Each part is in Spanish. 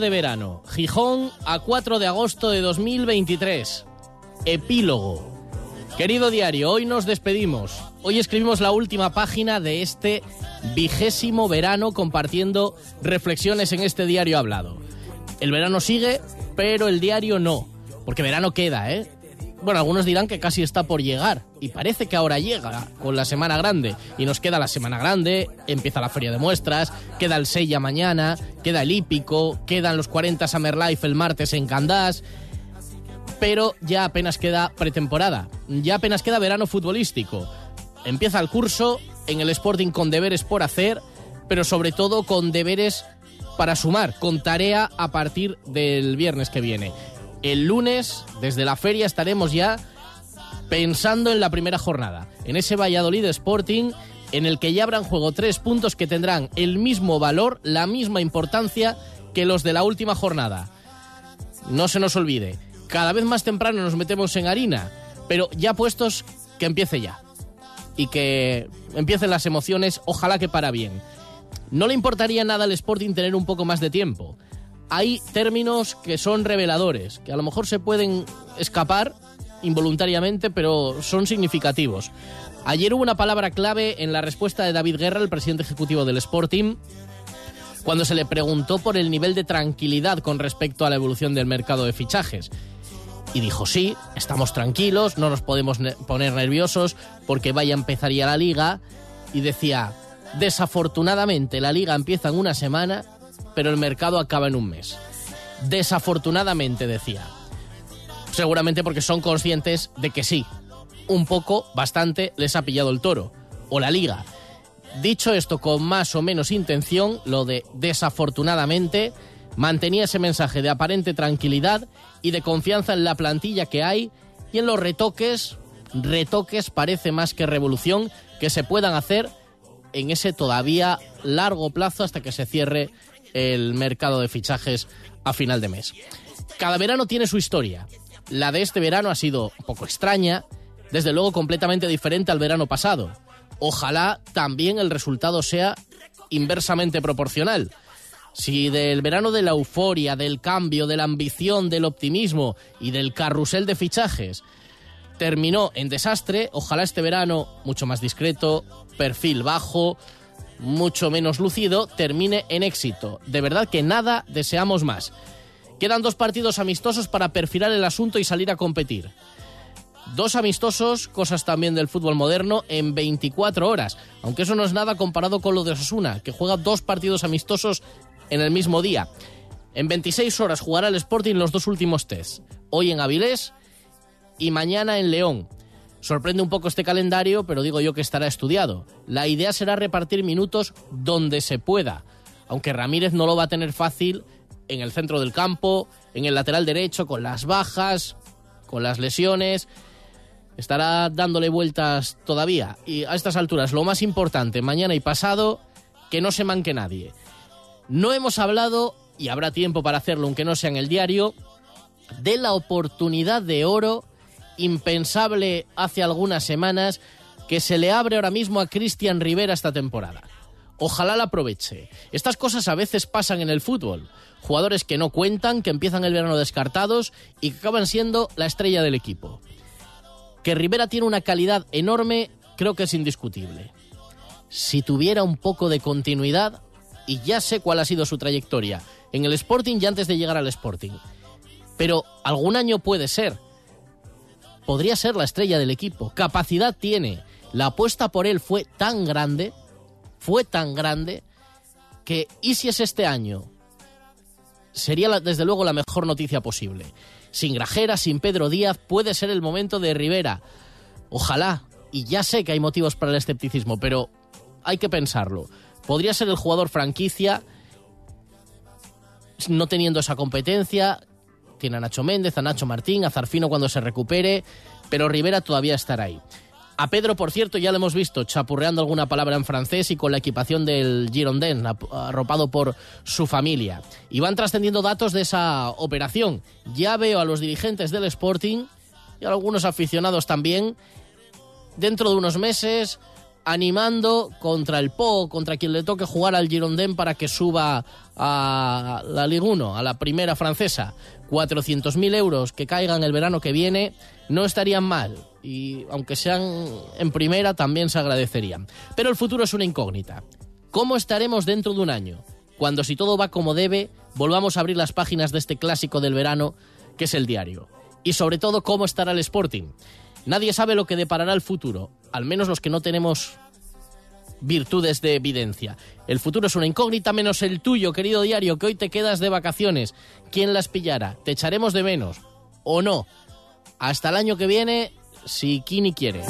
De verano, Gijón a 4 de agosto de 2023. Epílogo. Querido diario, hoy nos despedimos. Hoy escribimos la última página de este vigésimo verano compartiendo reflexiones en este diario hablado. El verano sigue, pero el diario no, porque verano queda, ¿eh? Bueno, algunos dirán que casi está por llegar, y parece que ahora llega con la Semana Grande, y nos queda la Semana Grande, empieza la Feria de Muestras, queda el Sella mañana, queda el Hípico, quedan los 40 Summer Life el martes en Candás, pero ya apenas queda pretemporada, ya apenas queda verano futbolístico. Empieza el curso en el Sporting con deberes por hacer, pero sobre todo con deberes para sumar, con tarea a partir del viernes que viene. El lunes, desde la feria, estaremos ya pensando en la primera jornada, en ese Valladolid Sporting en el que ya habrán juego tres puntos que tendrán el mismo valor, la misma importancia que los de la última jornada. No se nos olvide, cada vez más temprano nos metemos en harina, pero ya puestos que empiece ya. Y que empiecen las emociones, ojalá que para bien. No le importaría nada al Sporting tener un poco más de tiempo hay términos que son reveladores, que a lo mejor se pueden escapar involuntariamente, pero son significativos. Ayer hubo una palabra clave en la respuesta de David Guerra, el presidente ejecutivo del Sporting, cuando se le preguntó por el nivel de tranquilidad con respecto a la evolución del mercado de fichajes. Y dijo, sí, estamos tranquilos, no nos podemos poner nerviosos porque vaya a empezar ya la liga. Y decía, desafortunadamente la liga empieza en una semana pero el mercado acaba en un mes. Desafortunadamente, decía. Seguramente porque son conscientes de que sí, un poco, bastante, les ha pillado el toro, o la liga. Dicho esto con más o menos intención, lo de desafortunadamente mantenía ese mensaje de aparente tranquilidad y de confianza en la plantilla que hay y en los retoques, retoques parece más que revolución, que se puedan hacer en ese todavía largo plazo hasta que se cierre el mercado de fichajes a final de mes. Cada verano tiene su historia. La de este verano ha sido un poco extraña, desde luego completamente diferente al verano pasado. Ojalá también el resultado sea inversamente proporcional. Si del verano de la euforia, del cambio, de la ambición, del optimismo y del carrusel de fichajes terminó en desastre, ojalá este verano mucho más discreto, perfil bajo, mucho menos lucido, termine en éxito. De verdad que nada deseamos más. Quedan dos partidos amistosos para perfilar el asunto y salir a competir. Dos amistosos, cosas también del fútbol moderno, en 24 horas. Aunque eso no es nada comparado con lo de Osasuna, que juega dos partidos amistosos en el mismo día. En 26 horas jugará el Sporting los dos últimos tests. Hoy en Avilés y mañana en León. Sorprende un poco este calendario, pero digo yo que estará estudiado. La idea será repartir minutos donde se pueda, aunque Ramírez no lo va a tener fácil en el centro del campo, en el lateral derecho, con las bajas, con las lesiones. Estará dándole vueltas todavía. Y a estas alturas, lo más importante, mañana y pasado, que no se manque nadie. No hemos hablado, y habrá tiempo para hacerlo aunque no sea en el diario, de la oportunidad de oro impensable hace algunas semanas que se le abre ahora mismo a Cristian Rivera esta temporada. Ojalá la aproveche. Estas cosas a veces pasan en el fútbol. Jugadores que no cuentan, que empiezan el verano descartados y que acaban siendo la estrella del equipo. Que Rivera tiene una calidad enorme, creo que es indiscutible. Si tuviera un poco de continuidad, y ya sé cuál ha sido su trayectoria, en el Sporting y antes de llegar al Sporting. Pero algún año puede ser podría ser la estrella del equipo. Capacidad tiene. La apuesta por él fue tan grande, fue tan grande, que ¿y si es este año? sería desde luego la mejor noticia posible. Sin Grajera, sin Pedro Díaz, puede ser el momento de Rivera. Ojalá, y ya sé que hay motivos para el escepticismo, pero hay que pensarlo. Podría ser el jugador franquicia no teniendo esa competencia. Tiene a Nacho Méndez, a Nacho Martín, a Zarfino cuando se recupere, pero Rivera todavía estará ahí. A Pedro, por cierto, ya lo hemos visto chapurreando alguna palabra en francés y con la equipación del Girondin, arropado por su familia. Y van trascendiendo datos de esa operación. Ya veo a los dirigentes del Sporting y a algunos aficionados también, dentro de unos meses, animando contra el Po, contra quien le toque jugar al Girondin para que suba a la Ligue 1, a la primera francesa. 400.000 euros que caigan el verano que viene no estarían mal y aunque sean en primera también se agradecerían. Pero el futuro es una incógnita. ¿Cómo estaremos dentro de un año? Cuando si todo va como debe, volvamos a abrir las páginas de este clásico del verano que es el diario. Y sobre todo, ¿cómo estará el Sporting? Nadie sabe lo que deparará el futuro, al menos los que no tenemos virtudes de evidencia. El futuro es una incógnita menos el tuyo, querido diario, que hoy te quedas de vacaciones. ¿Quién las pillara? ¿Te echaremos de menos? ¿O no? Hasta el año que viene, si Kini quiere.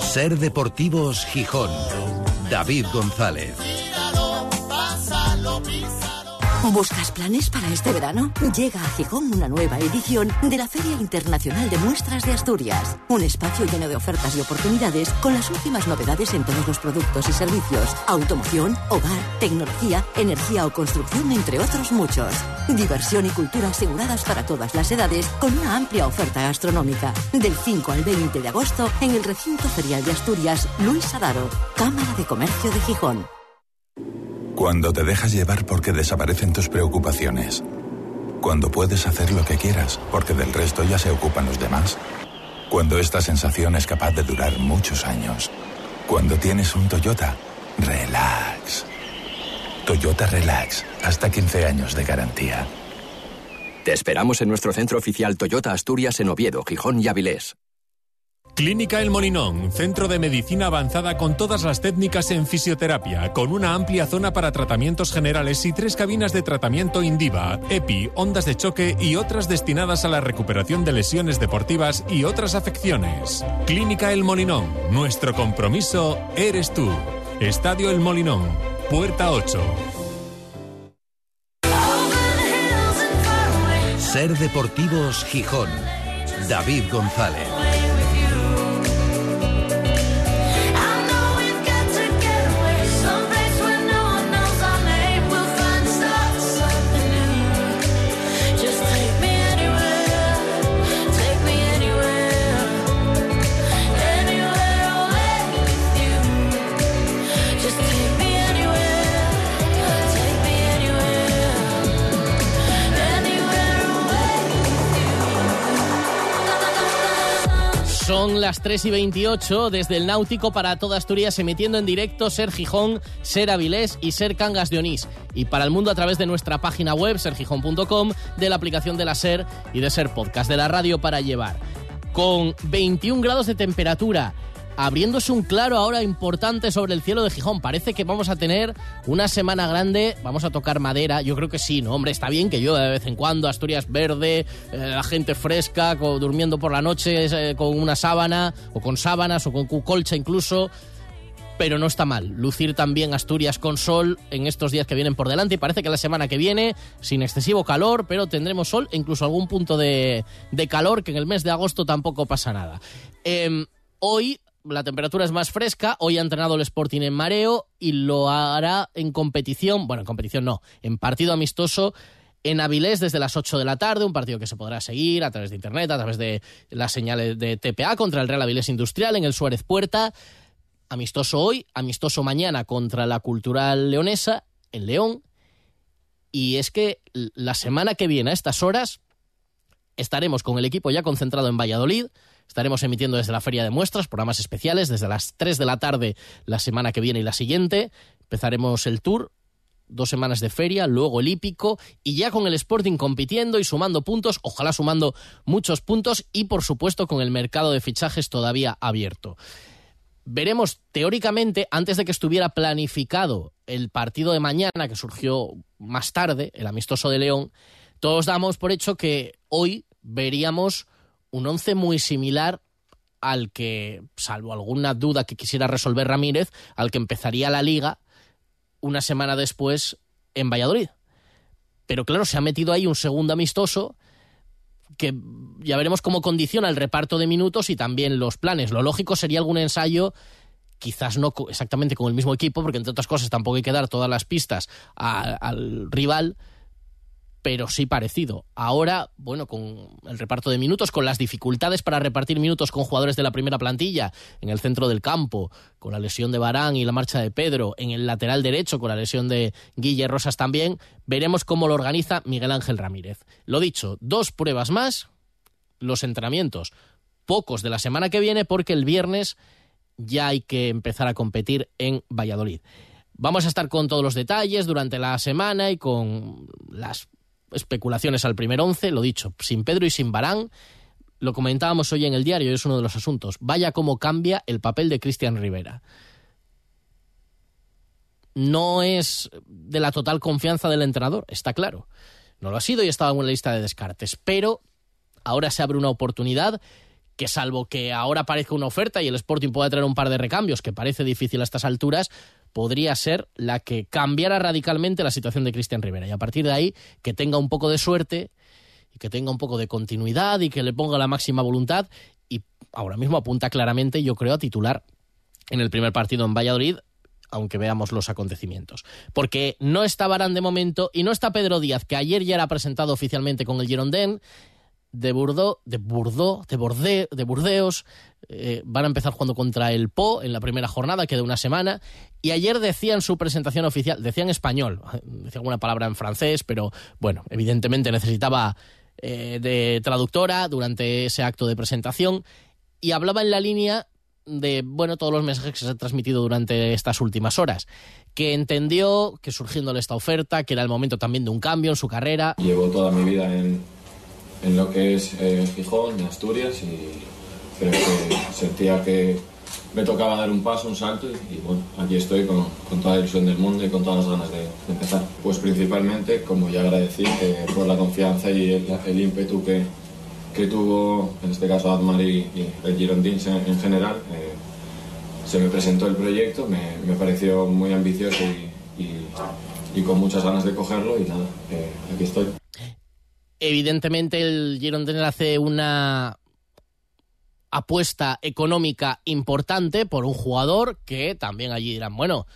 Ser Deportivos Gijón. David González. ¿Buscas planes para este verano? Llega a Gijón una nueva edición de la Feria Internacional de Muestras de Asturias. Un espacio lleno de ofertas y oportunidades con las últimas novedades en todos los productos y servicios. Automoción, hogar, tecnología, energía o construcción, entre otros muchos. Diversión y cultura aseguradas para todas las edades con una amplia oferta gastronómica. Del 5 al 20 de agosto en el recinto ferial de Asturias, Luis Adaro, Cámara de Comercio de Gijón. Cuando te dejas llevar porque desaparecen tus preocupaciones. Cuando puedes hacer lo que quieras porque del resto ya se ocupan los demás. Cuando esta sensación es capaz de durar muchos años. Cuando tienes un Toyota, relax. Toyota Relax, hasta 15 años de garantía. Te esperamos en nuestro centro oficial Toyota Asturias en Oviedo, Gijón y Avilés. Clínica El Molinón, centro de medicina avanzada con todas las técnicas en fisioterapia, con una amplia zona para tratamientos generales y tres cabinas de tratamiento Indiva, EPI, ondas de choque y otras destinadas a la recuperación de lesiones deportivas y otras afecciones. Clínica El Molinón, nuestro compromiso eres tú. Estadio El Molinón, puerta 8. Ser Deportivos Gijón. David González. Son las 3 y 28 desde el Náutico para toda Asturias, emitiendo en directo Ser Gijón, Ser Avilés y Ser Cangas de Onís. Y para el mundo a través de nuestra página web, sergijón.com, de la aplicación de la Ser y de Ser Podcast, de la radio para llevar. Con 21 grados de temperatura abriéndose un claro ahora importante sobre el cielo de Gijón. Parece que vamos a tener una semana grande, vamos a tocar madera, yo creo que sí, ¿no? Hombre, está bien que llueva de vez en cuando, Asturias verde, eh, la gente fresca, durmiendo por la noche eh, con una sábana, o con sábanas, o con colcha incluso. Pero no está mal lucir también Asturias con sol en estos días que vienen por delante. Y parece que la semana que viene, sin excesivo calor, pero tendremos sol e incluso algún punto de, calor, que en el mes de agosto tampoco pasa nada. Em, hoy la temperatura es más fresca. Hoy ha entrenado el Sporting en mareo y lo hará en competición, bueno, en competición no, en partido amistoso en Avilés desde las 8 de la tarde, un partido que se podrá seguir a través de internet, a través de las señales de TPA contra el Real Avilés Industrial en el Suárez Puerta. Amistoso hoy, amistoso mañana contra la Cultural Leonesa en León. Y es que la semana que viene a estas horas estaremos con el equipo ya concentrado en Valladolid Estaremos emitiendo desde la Feria de Muestras programas especiales desde las 3 de la tarde la semana que viene y la siguiente. Empezaremos el tour dos semanas de feria, luego el hípico y ya con el Sporting compitiendo y sumando puntos, ojalá sumando muchos puntos y por supuesto con el mercado de fichajes todavía abierto. Veremos teóricamente, antes de que estuviera planificado el partido de mañana, que surgió más tarde, el amistoso de León, todos damos por hecho que hoy veríamos un once muy similar al que, salvo alguna duda que quisiera resolver Ramírez, al que empezaría la liga una semana después en Valladolid. Pero claro, se ha metido ahí un segundo amistoso que ya veremos cómo condiciona el reparto de minutos y también los planes. Lo lógico sería algún ensayo, quizás no exactamente con el mismo equipo, porque entre otras cosas tampoco hay que dar todas las pistas al rival, pero sí parecido. Ahora, bueno, con el reparto de minutos, con las dificultades para repartir minutos con jugadores de la primera plantilla en el centro del campo, con la lesión de Barán y la marcha de Pedro, en el lateral derecho, con la lesión de Guille Rosas también, veremos cómo lo organiza Miguel Ángel Ramírez. Lo dicho, dos pruebas más, los entrenamientos, pocos de la semana que viene, porque el viernes ya hay que empezar a competir en Valladolid. Vamos a estar con todos los detalles durante la semana y con las especulaciones al primer once, lo dicho, sin Pedro y sin Barán. Lo comentábamos hoy en el diario es uno de los asuntos. Vaya cómo cambia el papel de Cristian Rivera. No es de la total confianza del entrenador, está claro. No lo ha sido y estaba en una lista de descartes. Pero ahora se abre una oportunidad que salvo que ahora parezca una oferta y el Sporting pueda traer un par de recambios, que parece difícil a estas alturas, podría ser la que cambiara radicalmente la situación de Cristian Rivera. Y a partir de ahí, que tenga un poco de suerte y que tenga un poco de continuidad y que le ponga la máxima voluntad. Y ahora mismo apunta claramente, yo creo, a titular en el primer partido en Valladolid, aunque veamos los acontecimientos. Porque no está Barán de momento y no está Pedro Díaz, que ayer ya era presentado oficialmente con el Girondin de Burdeos, de Burdeos, de, Borde, de Burdeos, eh, van a empezar jugando contra el Po en la primera jornada, que de una semana, y ayer decían su presentación oficial, decían español, decía alguna palabra en francés, pero bueno, evidentemente necesitaba eh, de traductora durante ese acto de presentación, y hablaba en la línea de, bueno, todos los mensajes que se han transmitido durante estas últimas horas, que entendió que surgiéndole esta oferta, que era el momento también de un cambio en su carrera. Llevo toda mi vida en en lo que es eh, Gijón, en Asturias, y creo que sentía que me tocaba dar un paso, un salto, y, bueno, aquí estoy con, con, toda la ilusión del mundo y con todas las ganas de, de empezar. Pues principalmente, como ya agradecí, que por la confianza y el, el ímpetu que, que, tuvo, en este caso Admar y, y el Girondins en, en general, eh, se me presentó el proyecto, me, me pareció muy ambicioso y, y, y, con muchas ganas de cogerlo, y nada, eh, aquí estoy. Evidentemente el Girondins hace una apuesta económica importante por un jugador que también allí dirán, bueno,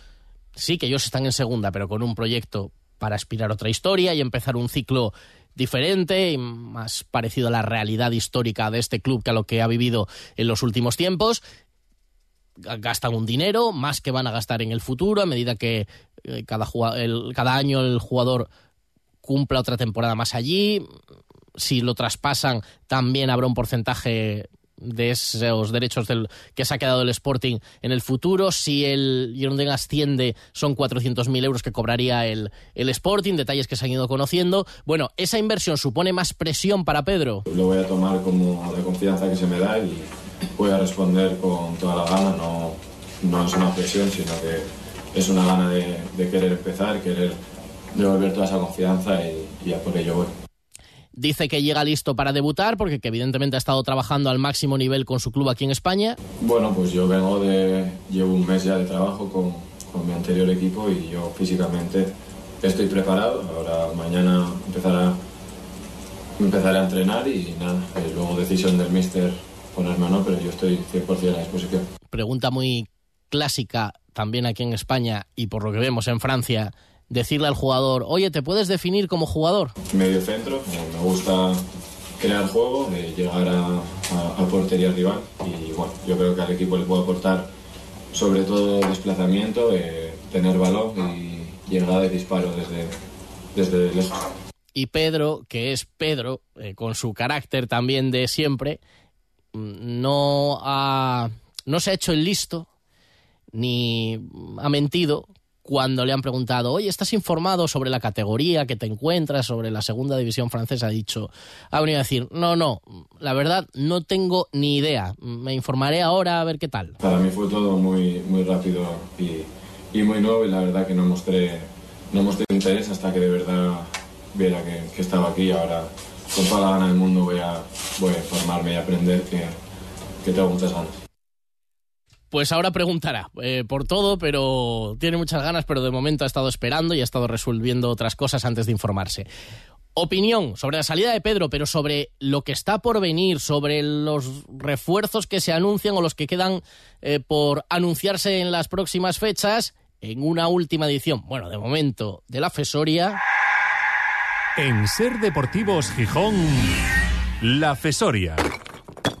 sí que ellos están en segunda, pero con un proyecto para aspirar a otra historia y empezar un ciclo diferente y más parecido a la realidad histórica de este club que a lo que ha vivido en los últimos tiempos. Gastan un dinero, más que van a gastar en el futuro, a medida que eh, cada año el jugador cumpla otra temporada más allí. Si lo traspasan, también habrá un porcentaje de esos derechos que se ha quedado el Sporting en el futuro. Si el Girondin asciende, son 400.000 euros que cobraría el, el Sporting, detalles que se han ido conociendo. Bueno, ¿esa inversión supone más presión para Pedro? Lo voy a tomar como de confianza que se me da y voy a responder con toda la gana. No, no es una presión, sino que es una gana de querer empezar, querer devolver toda esa confianza y, y a por ello voy. Dice que llega listo para debutar porque que evidentemente ha estado trabajando al máximo nivel con su club aquí en España. Bueno, pues yo vengo de... llevo un mes ya de trabajo con, con mi anterior equipo y yo físicamente estoy preparado. Ahora mañana empezará, empezaré a entrenar y nada, eh, luego decisión del míster ponerme o no, pero yo estoy 100% a disposición. Pregunta muy clásica también aquí en España y por lo que vemos en Francia decirle al jugador, oye, ¿te puedes definir como jugador? Medio centro, me gusta crear juego, eh, llegar a, a, a, portería rival y bueno, yo creo que al equipo le puedo aportar sobre todo desplazamiento, eh, tener balón y llegada de disparo desde, desde lejos. Y Pedro, que es Pedro, eh, con su carácter también de siempre, mm, no, ha, no se ha hecho el listo ni ha mentido cuando le han preguntado, oye, ¿estás informado sobre la categoría que te encuentras, sobre la segunda división francesa? Ha dicho, ha venido a decir, no, no, la verdad no tengo ni idea, me informaré ahora a ver qué tal. Para mí fue todo muy, muy rápido y, y muy nuevo y la verdad que no mostré, no mostré interés hasta que de verdad viera que, que estaba aquí y ahora con toda la gana del mundo voy a, voy a informarme y aprender que, que tengo muchas ganas. Pues ahora preguntará eh, por todo, pero tiene muchas ganas, pero de momento ha estado esperando y ha estado resolviendo otras cosas antes de informarse. Opinión sobre la salida de Pedro, pero sobre lo que está por venir, sobre los refuerzos que se anuncian o los que quedan eh, por anunciarse en las próximas fechas, en una última edición, bueno, de momento, de la Fesoria. En Ser Deportivos Gijón, La Fesoria.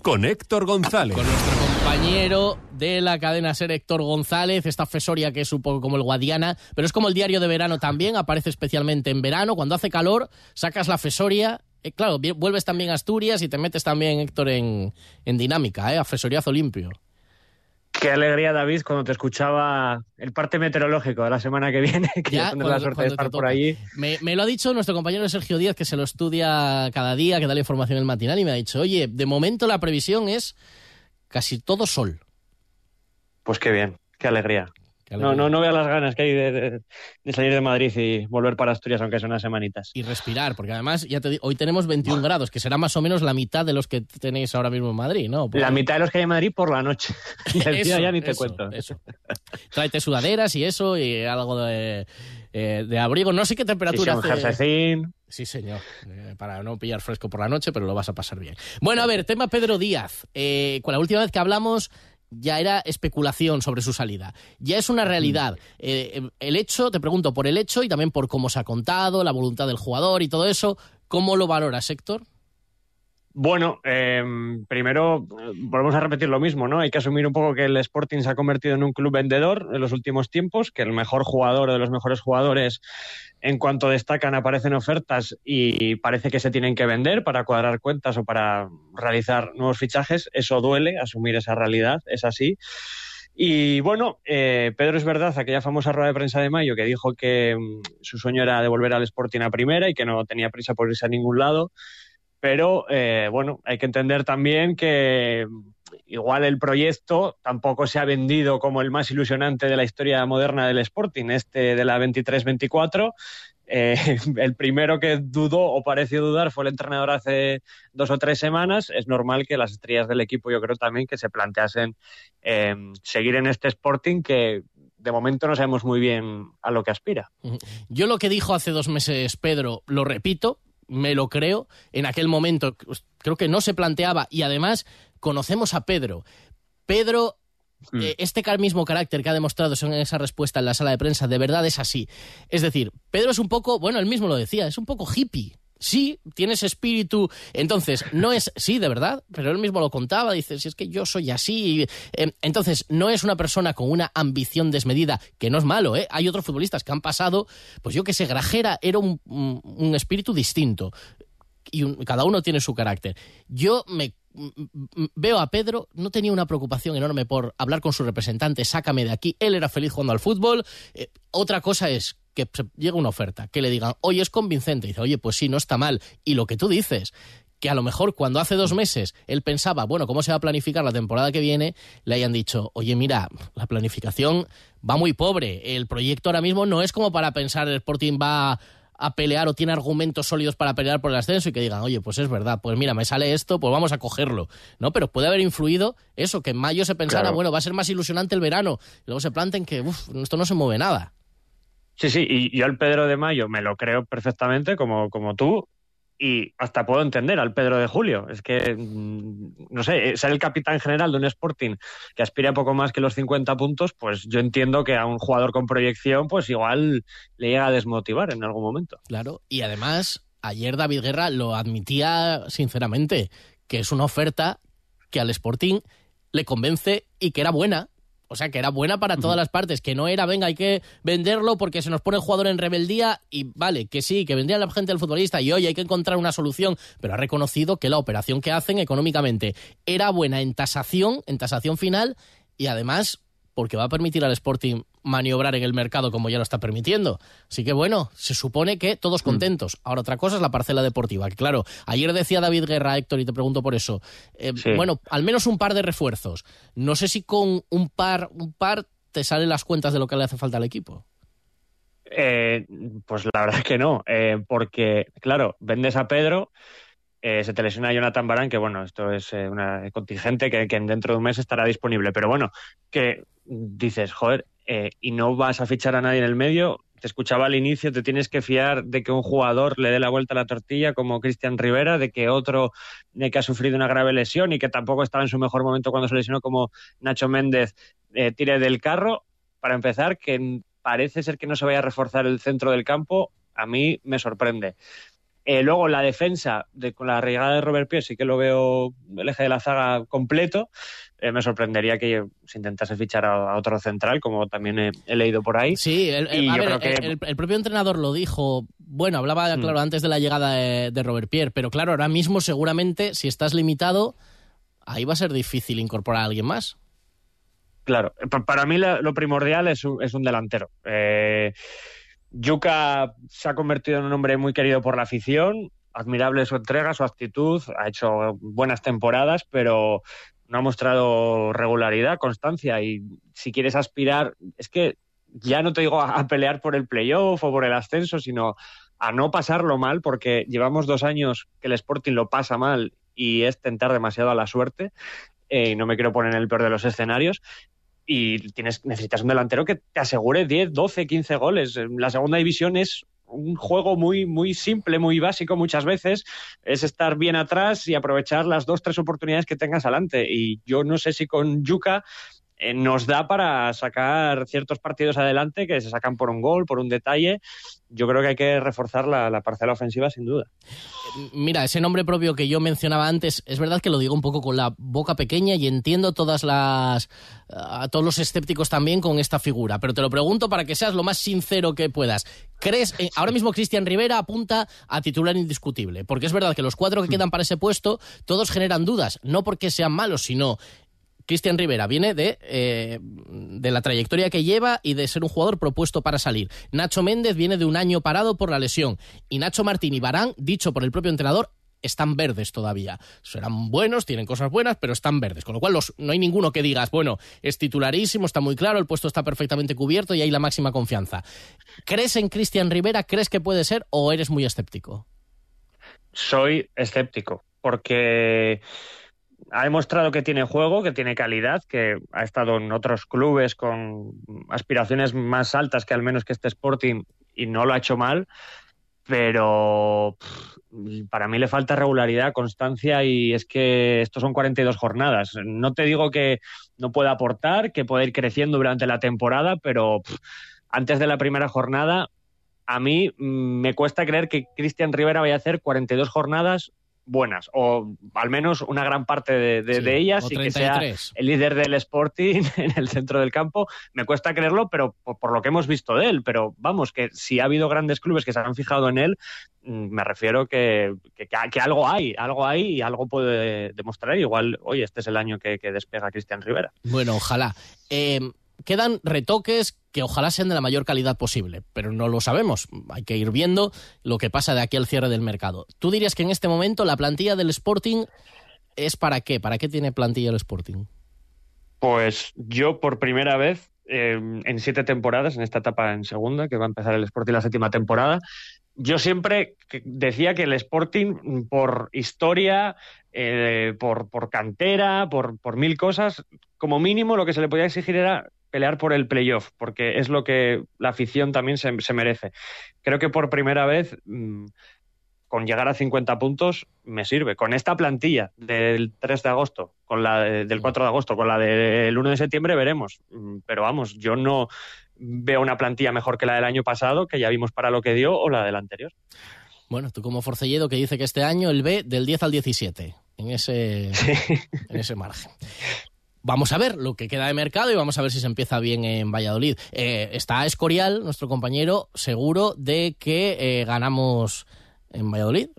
Con Héctor González. Con nuestro compañero de la cadena Ser, Héctor González, esta Fesoria que es un poco como el Guadiana, pero es como el diario de verano también, aparece especialmente en verano, cuando hace calor, sacas la Fesoria. Eh, claro, vuelves también a Asturias y te metes también, Héctor, en, en dinámica, ¿eh? a Fesoriazo limpio. Qué alegría, David, cuando te escuchaba el parte meteorológico de la semana que viene, que ya, tendrás la suerte de estar por allí. Me, me, lo ha dicho nuestro compañero Sergio Díaz, que se lo estudia cada día, que da la información en el matinal, y me ha dicho, oye, de momento la previsión es casi todo sol. Pues qué bien, qué alegría. No, no, no vea las ganas que hay de, de, salir de Madrid y volver para Asturias, aunque son unas semanitas. Y respirar, porque además ya te, hoy tenemos 21 grados, que será más o menos la mitad de los que tenéis ahora mismo en Madrid, ¿no? Por... La mitad de los que hay en Madrid por la noche. Y el día ya ni te eso, cuento. Eso. Tráete sudaderas y eso, y algo de, eh, de abrigo. No sé qué temperatura sí, hace. Sí, señor. Eh, para no pillar fresco por la noche, pero lo vas a pasar bien. Bueno, a ver, tema Pedro Díaz. Eh, con la última vez que hablamos ya era especulación sobre su salida. Ya es una realidad. Eh, el hecho, te pregunto, por el hecho y también por cómo se ha contado, la voluntad del jugador y todo eso, ¿cómo lo valoras, Héctor? Bueno, eh, primero volvemos a repetir lo mismo, ¿no? Hay que asumir un poco que el Sporting se ha convertido en un club vendedor en los últimos tiempos, que el mejor jugador de los mejores jugadores en cuanto destacan aparecen ofertas y parece que se tienen que vender para cuadrar cuentas o para realizar nuevos fichajes. Eso duele, asumir esa realidad, es así. Y bueno, eh, Pedro es verdad, aquella famosa rueda de prensa de mayo que dijo que um, su sueño era devolver al Sporting a primera y que no tenía prisa por irse a ningún lado. Pero eh, bueno, hay que entender también que igual el proyecto tampoco se ha vendido como el más ilusionante de la historia moderna del Sporting, este de la 23-24. Eh, el primero que dudó o pareció dudar fue el entrenador hace dos o tres semanas. Es normal que las estrellas del equipo, yo creo también, que se planteasen eh, seguir en este Sporting que de momento no sabemos muy bien a lo que aspira. Yo lo que dijo hace dos meses Pedro, lo repito, me lo creo. En aquel momento creo que no se planteaba y además conocemos a Pedro. Pedro, mm. eh, este mismo carácter que ha demostrado en esa respuesta en la sala de prensa, de verdad es así. Es decir, Pedro es un poco, bueno, él mismo lo decía, es un poco hippie. Sí, tiene ese espíritu. Entonces, no es, sí, de verdad, pero él mismo lo contaba, dice, si es que yo soy así. Eh, entonces, no es una persona con una ambición desmedida, que no es malo, ¿eh? Hay otros futbolistas que han pasado, pues yo que sé, Grajera era un, espíritu distinto. Y cada uno tiene su carácter. Yo me veo a Pedro, no tenía una preocupación enorme por hablar con su representante, sácame de aquí, él era feliz jugando al fútbol. Eh, otra cosa es que llega una oferta, que le digan, oye, es convincente, y dice, oye, pues sí, no está mal. Y lo que tú dices, que a lo mejor cuando hace dos meses él pensaba, bueno, ¿cómo se va a planificar la temporada que viene? Le hayan dicho, oye, mira, la planificación va muy pobre, el proyecto ahora mismo no es como para pensar el Sporting va a pelear o tiene argumentos sólidos para pelear por el ascenso y que digan, oye, pues es verdad, pues mira, me sale esto, pues vamos a cogerlo, ¿no? Pero puede haber influido eso, que en mayo se pensara, claro. bueno, va a ser más ilusionante el verano, y luego se planten que, uff, esto no se mueve nada. Sí, sí, y yo al Pedro de Mayo me lo creo perfectamente, como, como tú, y hasta puedo entender al Pedro de Julio. Es que, no sé, ser el capitán general de un Sporting que aspira a poco más que los 50 puntos, pues yo entiendo que a un jugador con proyección, pues igual le llega a desmotivar en algún momento. Claro, y además, ayer David Guerra lo admitía sinceramente, que es una oferta que al Sporting le convence y que era buena, o sea, que era buena para todas las partes, que no era, venga, hay que venderlo porque se nos pone el jugador en rebeldía y vale, que sí, que vendría la gente del futbolista y oye, hay que encontrar una solución, pero ha reconocido que la operación que hacen económicamente era buena en tasación, en tasación final y además porque va a permitir al Sporting maniobrar en el mercado como ya lo está permitiendo. Así que bueno, se supone que todos mm. contentos. Ahora otra cosa es la parcela deportiva. Que claro, ayer decía David Guerra, Héctor, y te pregunto por eso. Eh, bueno, al menos un par de refuerzos. No sé si con un par, un par te salen las cuentas de lo que le hace falta al equipo. Eh, pues la verdad es que no, eh, porque claro, vendes a Pedro, se te lesiona Jonathan Barán, que bueno, esto es una contingente que, que, dentro de un mes estará disponible, pero bueno, que dices, joder, eh, y no vas a fichar a nadie en el medio, te escuchaba al inicio, te tienes que fiar de que un jugador le dé la vuelta a la tortilla como Cristian Rivera, de que otro que ha sufrido una grave lesión y que tampoco estaba en su mejor momento cuando se lesionó como Nacho Méndez eh, tire del carro. Para empezar, que parece ser que no se vaya a reforzar el centro del campo, a mí me sorprende. Eh, luego la defensa, de, con la llegada de Robert Pierre, sí que lo veo el eje de la zaga completo. Eh, me sorprendería que se intentase fichar a, otro central, como también he, leído por ahí. Sí, el, propio entrenador lo dijo. Bueno, hablaba, mm. claro, antes de la llegada de, Robert Pierre, pero claro, ahora mismo seguramente, si estás limitado, ahí va a ser difícil incorporar a alguien más. Claro, para mí lo, primordial es un, es un delantero. Eh, Yuka se ha convertido en un hombre muy querido por la afición, admirable su entrega, su actitud, ha hecho buenas temporadas, pero no ha mostrado regularidad, constancia y si quieres aspirar, es que ya no te digo a, pelear por el playoff o por el ascenso, sino a no pasarlo mal, porque llevamos dos años que el Sporting lo pasa mal y es tentar demasiado a la suerte. Eh, y no me quiero poner en el peor de los escenarios, y tienes, necesitas un delantero que te asegure 10, 12, 15 goles. La segunda división es un juego muy, muy simple, muy básico muchas veces, es estar bien atrás y aprovechar las dos, tres oportunidades que tengas adelante. Y yo no sé si con Yuka eh, nos da para sacar ciertos partidos adelante que se sacan por un gol, por un detalle. Yo creo que hay que reforzar la, parcela ofensiva sin duda. Mira, ese nombre propio que yo mencionaba antes, es verdad que lo digo un poco con la boca pequeña y entiendo todas las a todos los escépticos también con esta figura, pero te lo pregunto para que seas lo más sincero que puedas. ¿Crees eh, ahora mismo Cristian Rivera apunta a titular indiscutible? Porque es verdad que los cuatro que hmm. quedan para ese puesto todos generan dudas, no porque sean malos, sino Cristian Rivera viene de, eh, de la trayectoria que lleva y de ser un jugador propuesto para salir. Nacho Méndez viene de un año parado por la lesión. Y Nacho Martín y Barán, dicho por el propio entrenador, están verdes todavía. Serán buenos, tienen cosas buenas, pero están verdes. Con lo cual no hay ninguno que digas, bueno, es titularísimo, está muy claro, el puesto está perfectamente cubierto y hay la máxima confianza. ¿Crees en Cristian Rivera? ¿Crees que puede ser o eres muy escéptico? Soy escéptico, porque ha demostrado que tiene juego, que tiene calidad, que ha estado en otros clubes con aspiraciones más altas que al menos que este Sporting y no lo ha hecho mal, pero para mí le falta regularidad, constancia y es que estos son 42 jornadas. No te digo que no pueda aportar, que pueda ir creciendo durante la temporada, pero antes de la primera jornada a mí me cuesta creer que Cristian Rivera vaya a hacer 42 jornadas buenas, o al menos una gran parte de, ellas, y que sea el líder del Sporting en el centro del campo. Me cuesta creerlo, pero por, lo que hemos visto de él. Pero vamos, que si ha habido grandes clubes que se han fijado en él, mm, me refiero que, que, algo hay, algo hay y algo puede demostrar. Igual, hoy este es el año que, despega Cristian Rivera. Bueno, ojalá. Eh, quedan retoques que ojalá sean de la mayor calidad posible, pero no lo sabemos. Hay que ir viendo lo que pasa de aquí al cierre del mercado. ¿Tú dirías que en este momento la plantilla del Sporting es para qué? ¿Para qué tiene plantilla el Sporting? Pues yo por primera vez eh, en siete temporadas, en esta etapa en segunda, que va a empezar el Sporting la séptima temporada, yo siempre decía que el Sporting, por historia, eh, por, por, cantera, por, por mil cosas, como mínimo lo que se le podía exigir era pelear por el playoff, porque es lo que la afición también se, merece. Creo que por primera vez, mm, con llegar a 50 puntos, me sirve. Con esta plantilla del 3 de agosto, con la del 4 de agosto, con la del 1 de septiembre, veremos. Mm, pero vamos, yo no veo una plantilla mejor que la del año pasado, que ya vimos para lo que dio, o la del anterior. Bueno, tú como Forcelledo que dice que este año el B del 10 al 17, en ese, en ese margen vamos a ver lo que queda de mercado y vamos a ver si se empieza bien en Valladolid. Eh, está Escorial, nuestro compañero, seguro de que eh, ganamos en Valladolid.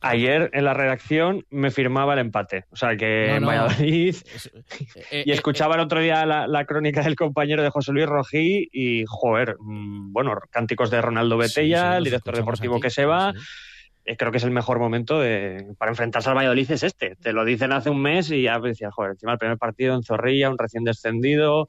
Ayer en la redacción me firmaba el empate. O sea que No, en. Valladolid. Eh, Y escuchaba el otro día la, la crónica del compañero de José Luis Rojí y, joder, mm, bueno, cánticos de Ronaldo Betella, sí, el director deportivo aquí, que se va. sí, creo que es el mejor momento de, para enfrentarse al Valladolid es este. Te lo dicen hace un mes y ya decías, joder, encima el primer partido en Zorrilla, un recién descendido.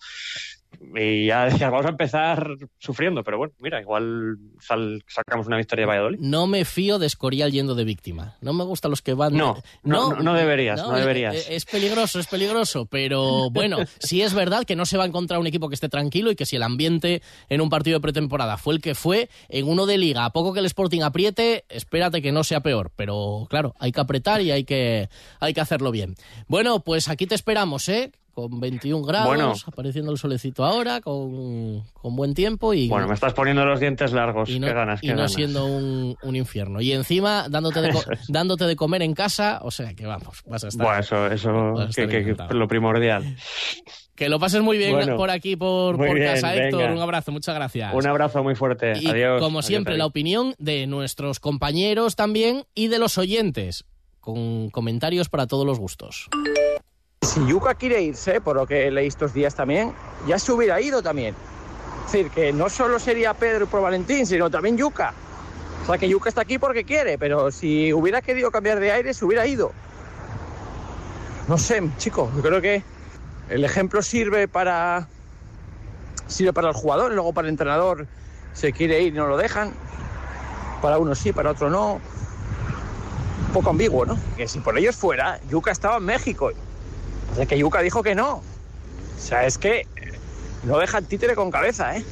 Y ya decías, vamos a empezar sufriendo, pero bueno, mira, igual sal- sacamos una victoria de Valladolid. No me fío de Escorial yendo de víctima. No me gustan los que van. No, no, no, no deberías, no es- deberías. Es, es peligroso, es peligroso. Pero bueno, sí es verdad que no se va a encontrar un equipo que esté tranquilo y que si el ambiente en un partido de pretemporada fue el que fue, en uno de liga, a poco que el Sporting apriete, espérate que no sea peor. Pero claro, hay que apretar y hay que, hay que hacerlo bien. Bueno, pues aquí te esperamos, ¿eh? Con 21 grados, Bueno. apareciendo el solecito ahora, con, con buen tiempo y. Bueno, me estás poniendo los dientes largos. y no, qué ganas, y qué no ganas. siendo un, un infierno. Y encima dándote de, dándote de comer en casa, o sea que vamos, vas a estar. Bueno, eso, eso que, que- que lo primordial. Que lo pases muy bien Bueno, por aquí, por, muy por bien, casa, Héctor. venga. Un abrazo, muchas gracias. Un abrazo muy fuerte. y Adiós. como Adiós, siempre, la opinión de nuestros compañeros también y de los oyentes, con comentarios para todos los gustos. Si Yuka quiere irse, por lo que leí estos días también, ya se hubiera ido también. Es decir, que no solo sería Pedro por Valentín, sino también Yuka. O sea, que Yuka está aquí porque quiere, pero si hubiera querido cambiar de aire, se hubiera ido. No sé, chico, yo creo que el ejemplo sirve para. sirve para el jugador, luego para el entrenador se quiere ir y no lo dejan. Para uno sí, para otro no. Un poco ambiguo, ¿no? Que si por ellos fuera, Yuka estaba en México. O que Yuka dijo que no. O sea, es que no dejan títere con cabeza, ¿eh?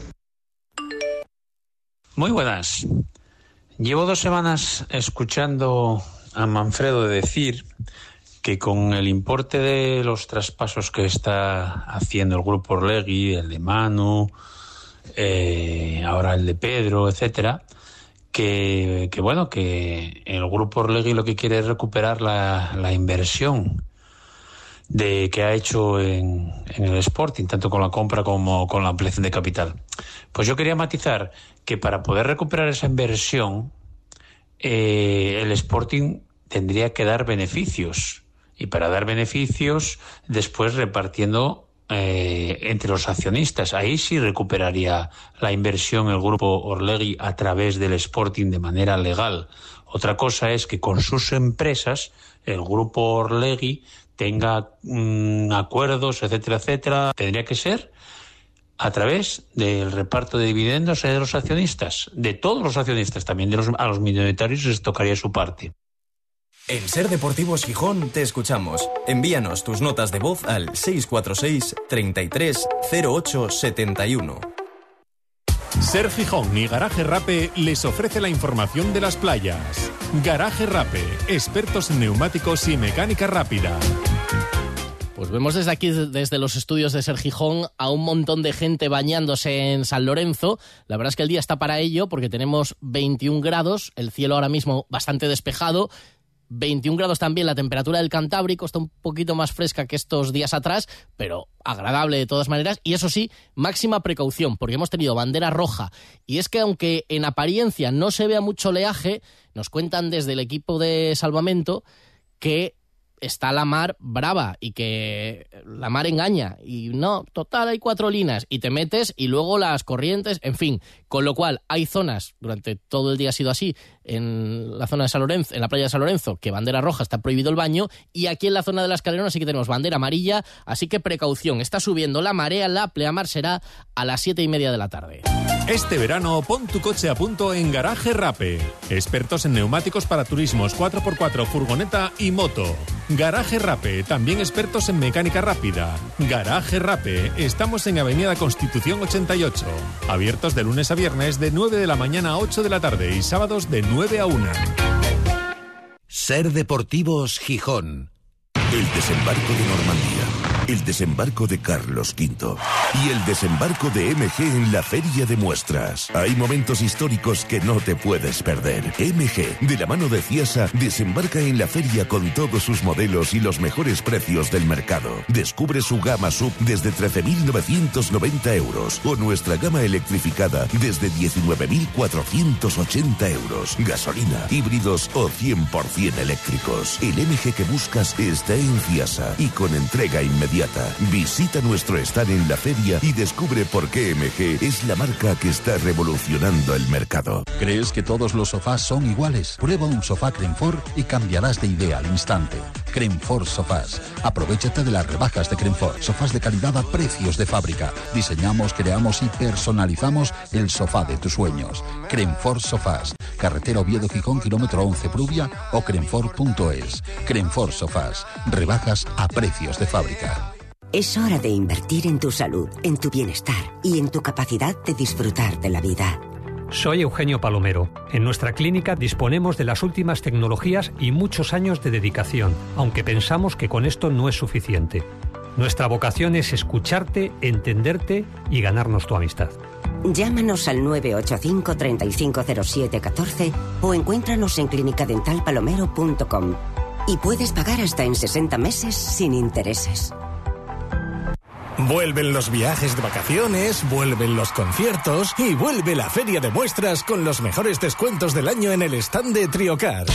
Muy buenas. Llevo dos semanas escuchando a Manfredo decir que con el importe de los traspasos que está haciendo el grupo Orlegui, el de Manu, eh, ahora el de Pedro, etcétera, que, bueno, que el grupo Orlegui lo que quiere es recuperar la inversión de que ha hecho en, en el Sporting, tanto con la compra como con la ampliación de capital. Pues yo quería matizar que para poder recuperar esa inversión, eh, el Sporting tendría que dar beneficios. Y para dar beneficios, después repartiendo eh, entre los accionistas. Ahí sí recuperaría la inversión el grupo Orlegui a través del Sporting de manera legal. Otra cosa es que con sus empresas el grupo Orlegui tenga acuerdos, etcétera, etcétera. Tendría que ser a través del reparto de dividendos de los accionistas, de todos los accionistas, también de los, a los minoritarios les tocaría su parte. En Ser Deportivos Gijón te escuchamos. Envíanos tus notas de voz al 646 33 08 71. Ser Gijón y Garaje Rape les ofrece la información de las playas. Garaje Rape, expertos en neumáticos y mecánica rápida. Pues vemos desde aquí, desde los estudios de Ser Gijón, a un montón de gente bañándose en San Lorenzo. La verdad es que el día está para ello porque tenemos 21 grados, el cielo ahora mismo bastante despejado. 21 grados también la temperatura del Cantábrico, está un poquito más fresca que estos días atrás, pero agradable de todas maneras. Y eso sí, máxima precaución, porque hemos tenido bandera roja. Y es que aunque en apariencia no se vea mucho oleaje, nos cuentan desde el equipo de salvamento que está la mar brava y que la mar engaña. Y no, total, hay cuatro linas y te metes y luego las corrientes, en fin. Con lo cual, hay zonas, durante todo el día ha sido así, en la zona de San Lorenzo, en la playa de San Lorenzo, que bandera roja está prohibido el baño, y aquí en la zona de la escalerona sí que tenemos bandera amarilla, así que precaución, está subiendo la marea, la pleamar será a las siete y media de la tarde. Este verano pon tu coche a punto en Garaje Rape. Expertos en neumáticos para turismos 4x4, furgoneta y moto. Garaje Rape, también expertos en mecánica rápida. Garaje Rape, estamos en Avenida Constitución 88. Abiertos de lunes a viernes de 9 de la mañana a 8 de la tarde y sábados de 9 a 1. Ser Deportivos Gijón. El desembarco de Normandía. El desembarco de Carlos V y el desembarco de MG en la Feria de Muestras. Hay momentos históricos que no te puedes perder. MG, de la mano de Ciasa, desembarca en la feria con todos sus modelos y los mejores precios del mercado. Descubre su gama sub desde 13.990 euros o nuestra gama electrificada desde 19.480 euros. Gasolina, híbridos o 100% eléctricos. El MG que buscas está en Ciasa y con entrega inmediata. Visita nuestro stand en la feria y descubre por qué MG es la marca que está revolucionando el mercado. ¿Crees que todos los sofás son iguales? Prueba un sofá Crenfor y cambiarás de idea al instante. Crenfor Sofás. Aprovechate de las rebajas de Crenfor. Sofás de calidad a precios de fábrica. Diseñamos, creamos y personalizamos el sofá de tus sueños. Crenfor Sofás. Carretera Oviedo Gijón, kilómetro 11 Prubia o crenfor.es. Crenfor Sofás. Rebajas a precios de fábrica. Es hora de invertir en tu salud, en tu bienestar y en tu capacidad de disfrutar de la vida. Soy Eugenio Palomero. En nuestra clínica disponemos de las últimas tecnologías y muchos años de dedicación, aunque pensamos que con esto no es suficiente. Nuestra vocación es escucharte, entenderte y ganarnos tu amistad. Llámanos al 985 3507 14 o encuéntranos en clinicadentalpalomero.com y puedes pagar hasta en 60 meses sin intereses. Vuelven los viajes de vacaciones, vuelven los conciertos y vuelve la feria de muestras con los mejores descuentos del año en el stand de Triocar.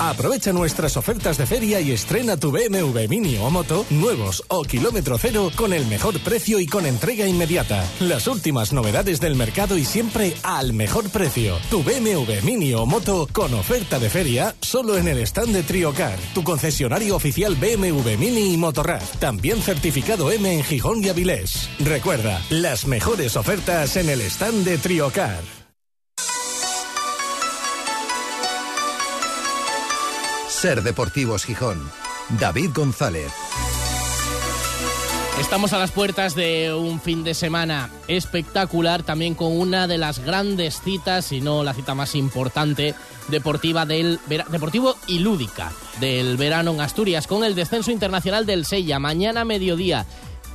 Aprovecha nuestras ofertas de feria y estrena tu BMW Mini o Moto, nuevos o kilómetro cero, con el mejor precio y con entrega inmediata. Las últimas novedades del mercado y siempre al mejor precio. Tu BMW Mini o Moto con oferta de feria solo en el stand de Triocar, tu concesionario oficial BMW Mini y Motorrad. También certificado M en Gijón y Avilés. Recuerda, las mejores ofertas en el stand de Triocar. Ser Deportivos Gijón. David González. Estamos a las puertas de un fin de semana espectacular, también con una de las grandes citas, si no la cita más importante, deportiva del deportivo y lúdica del verano en Asturias, con el descenso internacional del Sella. Mañana mediodía,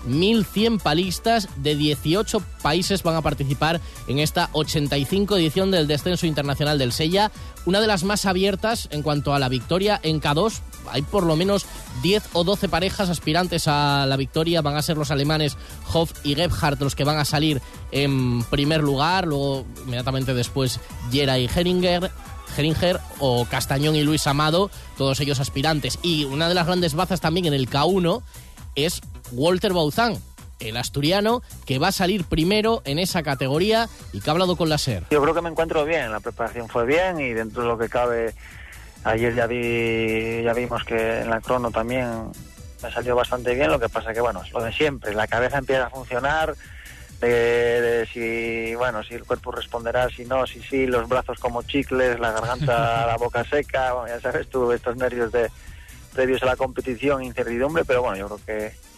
1.100 palistas de 18 países van a participar en esta 85 edición del Descenso Internacional del Sella, una de las más abiertas en cuanto a la victoria en K2. Hay por lo menos 10 o 12 parejas aspirantes a la victoria. Van a ser los alemanes Hoff y Gebhardt los que van a salir en primer lugar. Luego, inmediatamente después, Jera y Heringer. Geringer o Castañón y Luis Amado, todos ellos aspirantes. Y una de las grandes bazas también en el K1 es Walter Bauzán, el asturiano que va a salir primero en esa categoría y que ha hablado con la SER. Yo creo que me encuentro bien, la preparación fue bien y dentro de lo que cabe, ayer ya vi, ya vimos que en la crono también me salió bastante bien, lo que pasa que bueno, es lo de siempre, la cabeza empieza a funcionar, de, si bueno si el cuerpo responderá si no si sí los brazos como chicles la garganta la boca seca ya sabes tú estos nervios de previos a la competición incertidumbre pero bueno yo creo que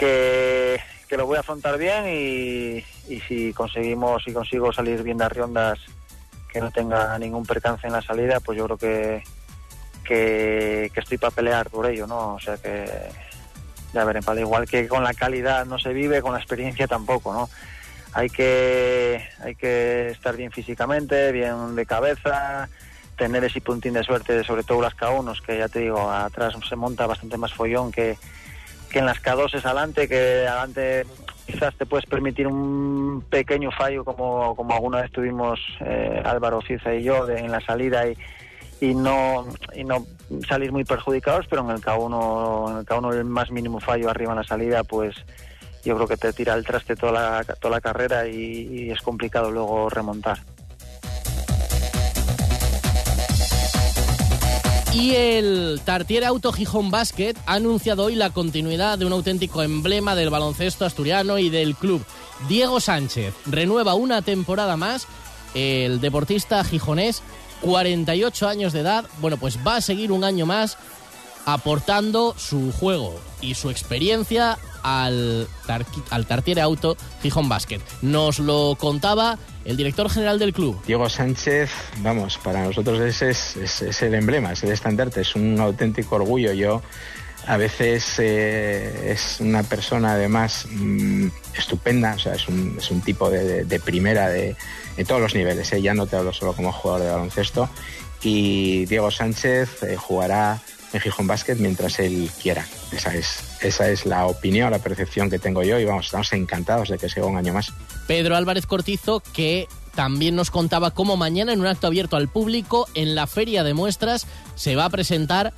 que, lo voy a afrontar bien y, si conseguimos y consigo salir bien de riondas que no tenga ningún percance en la salida, pues yo creo que, que, estoy para pelear por ello, ¿no? O sea que ya veré, para igual que con la calidad no se vive, con la experiencia tampoco, ¿no? Hay que, hay que estar bien físicamente, bien de cabeza, tener ese puntín de suerte, sobre todo las K1, que ya te digo, atrás se monta bastante más follón que, que en las K2 es adelante, que adelante quizás te puedes permitir un pequeño fallo como, como alguna vez tuvimos eh, Álvaro Ciza y yo en la salida y, y no y no salir muy perjudicados, pero en el K1 en el K1 el más mínimo fallo arriba en la salida, pues yo creo que te tira el traste toda la, toda la carrera y es complicado luego remontar. Y el Tartiere Auto Gijón Basket ha anunciado hoy la continuidad de un auténtico emblema del baloncesto asturiano y del club. Diego Sánchez renueva una temporada más. El deportista gijonés, 48 años de edad, bueno, pues va a seguir un año más aportando su juego y su experiencia al, al Tartiere Auto Gijón Basket. Nos lo contaba el director general del club. Diego Sánchez, vamos, para nosotros ese es, el emblema, es el estandarte, es un auténtico orgullo. Yo A veces eh, es una persona además mm, estupenda, o sea, es un, es un tipo de, de primera de, de, todos los niveles. ¿eh? Ya no te hablo solo como jugador de baloncesto. Y Diego Sánchez eh, jugará en Gijón Basket mientras él quiera. Esa es, esa es la opinión, la percepción que tengo yo y vamos, estamos encantados de que siga un año más. Pedro Álvarez Cortizo, que también nos contaba cómo mañana en un acto abierto al público en la feria de muestras se va a presentar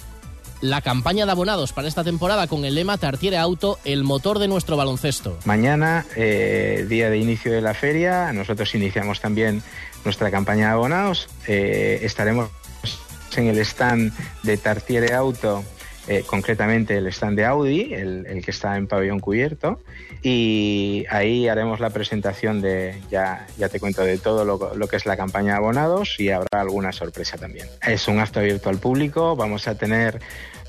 la campaña de abonados para esta temporada con el lema Tartiere Auto, el motor de nuestro baloncesto. Mañana, eh, día de inicio de la feria, nosotros iniciamos también nuestra campaña de abonados. Eh, estaremos en el stand de Tartiere Auto, eh, concretamente el stand de Audi, el, el, que está en pabellón cubierto, y ahí haremos la presentación de, ya, ya te cuento de todo lo, lo, que es la campaña de abonados y habrá alguna sorpresa también. Es un acto abierto al público, vamos a tener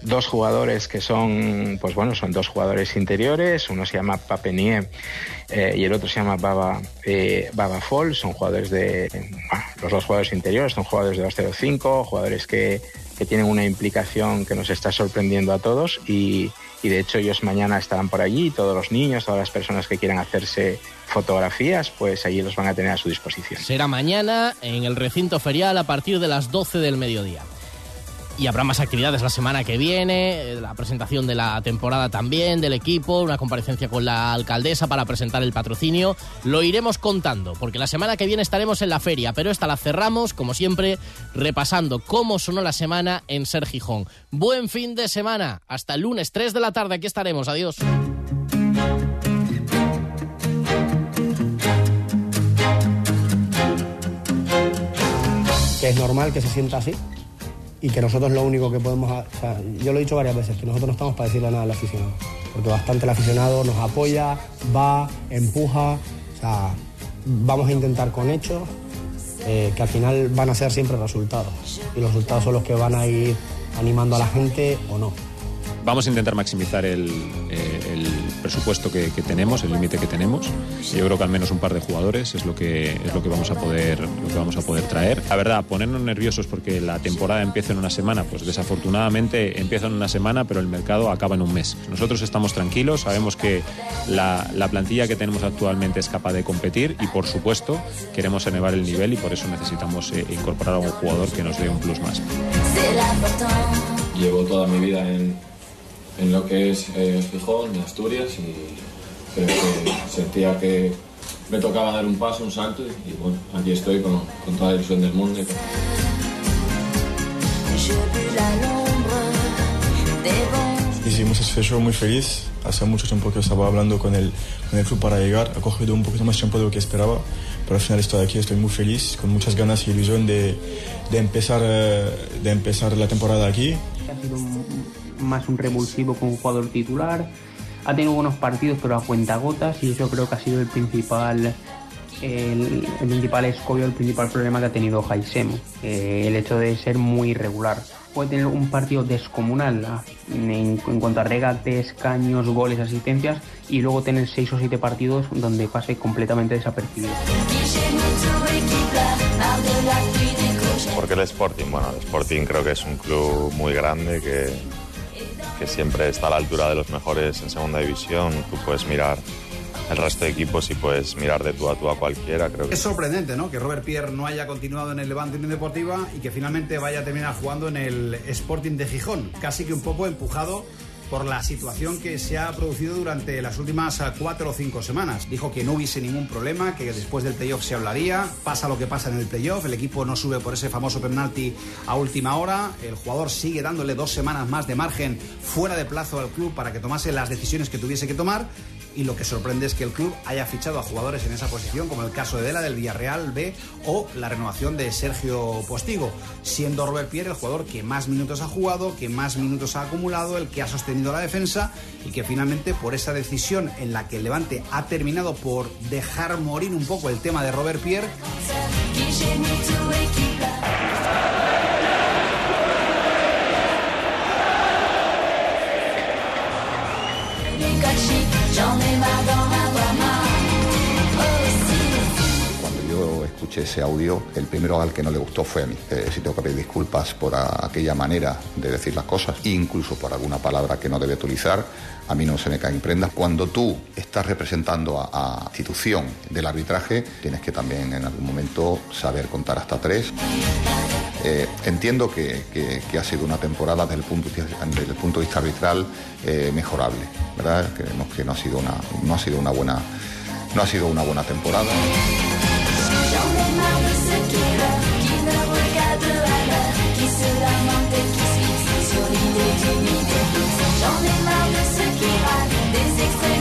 dos jugadores que son, pues bueno, son dos jugadores interiores, uno se llama Papenier eh, y el otro se llama Baba, eh, Baba son jugadores de, los dos jugadores interiores son jugadores de 205, jugadores que, que tienen una implicación que nos está sorprendiendo a todos y, y de hecho ellos mañana estarán por allí, todos los niños, todas las personas que quieran hacerse fotografías, pues allí los van a tener a su disposición. Será mañana en el recinto ferial a partir de las 12 del mediodía y habrá más actividades la semana que viene, la presentación de la temporada también del equipo, una comparecencia con la alcaldesa para presentar el patrocinio. Lo iremos contando, porque la semana que viene estaremos en la feria, pero esta la cerramos, como siempre, repasando cómo sonó la semana en Ser Gijón. Buen fin de semana, hasta el lunes 3 de la tarde, aquí estaremos, adiós. Es normal que se sienta así, y que nosotros lo único que podemos, o yo lo he dicho varias veces, que nosotros no estamos para decirle nada al aficionado, porque bastante el aficionado nos apoya, va, empuja, o sea, vamos a intentar con hechos, eh, que al final van a ser siempre resultados, y los resultados son los que van a ir animando a la gente o no. Vamos a intentar maximizar el, eh, presupuesto que, tenemos, el límite que tenemos. Yo creo que al menos un par de jugadores es lo que es lo que vamos a poder lo que vamos a poder traer. La verdad, ponernos nerviosos porque la temporada empieza en una semana, pues desafortunadamente empieza en una semana, pero el mercado acaba en un mes. Nosotros estamos tranquilos, sabemos que la, la plantilla que tenemos actualmente es capaz de competir y por supuesto queremos elevar el nivel y por eso necesitamos eh, incorporar a un jugador que nos dé un plus más. Llevo toda mi vida en en lo que es eh, Gijón, Asturias, y creo que sentía que me tocaba dar un paso, un salto, y, y bueno, aquí estoy con, con, toda la ilusión del mundo. Y con... Hicimos esfuerzo muy feliz. Hace mucho tiempo que estaba hablando con el, con el club para llegar. Ha cogido un poquito más tiempo de lo que esperaba, pero al final estoy aquí, estoy muy feliz, con muchas ganas y ilusión de, de empezar, de empezar la temporada aquí. Ha sido un más un revulsivo con un jugador titular. Ha tenido buenos partidos, pero a cuenta gotas, y eso creo que ha sido el principal, el, el principal escollo, el principal problema que ha tenido Jaisemo. Eh, el hecho de ser muy irregular. Puede tener un partido descomunal en, en cuanto a regates, caños, goles, asistencias, y luego tener seis o siete partidos donde pase completamente desapercibido. Porque el Sporting, bueno, el Sporting creo que es un club muy grande que, que siempre está a la altura de los mejores en segunda división. Tú puedes mirar el resto de equipos y puedes mirar de tú a tú a cualquiera. Creo que es sorprendente, ¿no? Que Robert Pierre no haya continuado en el Levante Unión Deportiva y que finalmente vaya a terminar jugando en el Sporting de Gijón, casi que un poco empujado por la situación que se ha producido durante las últimas cuatro o cinco semanas. Dijo que no hubiese ningún problema, que después del playoff se hablaría, pasa lo que pasa en el playoff, el equipo no sube por ese famoso penalti a última hora, el jugador sigue dándole dos semanas más de margen fuera de plazo al club para que tomase las decisiones que tuviese que tomar y lo que sorprende es que el club haya fichado a jugadores en esa posición, como el caso de Dela del Villarreal B o la renovación de Sergio Postigo, siendo Robert Pierre el jugador que más minutos ha jugado, que más minutos ha acumulado, el que ha sostenido la defensa y que finalmente por esa decisión en la que el Levante ha terminado por dejar morir un poco el tema de Robert Pierre. Ese audio, el primero al que no le gustó fue a mí. Eh, si tengo que pedir disculpas por aquella manera de decir las cosas, incluso por alguna palabra que no debe utilizar, a mí no se me caen prendas. Cuando tú estás representando a, a institución del arbitraje, tienes que también en algún momento saber contar hasta tres. Eh, entiendo que, ha sido una temporada desde el punto, de vista- desde el punto de vista arbitral eh, mejorable, ¿verdad? Creemos que no ha sido una, no ha sido una buena, no ha sido una buena temporada. J'en ai marre de ceux qui veulent, qui ne regardent à l'heure, qui se lamentent et qui se fixent sur l'idée d'une J'en ai marre de ceux qui râlent, des extrêmes.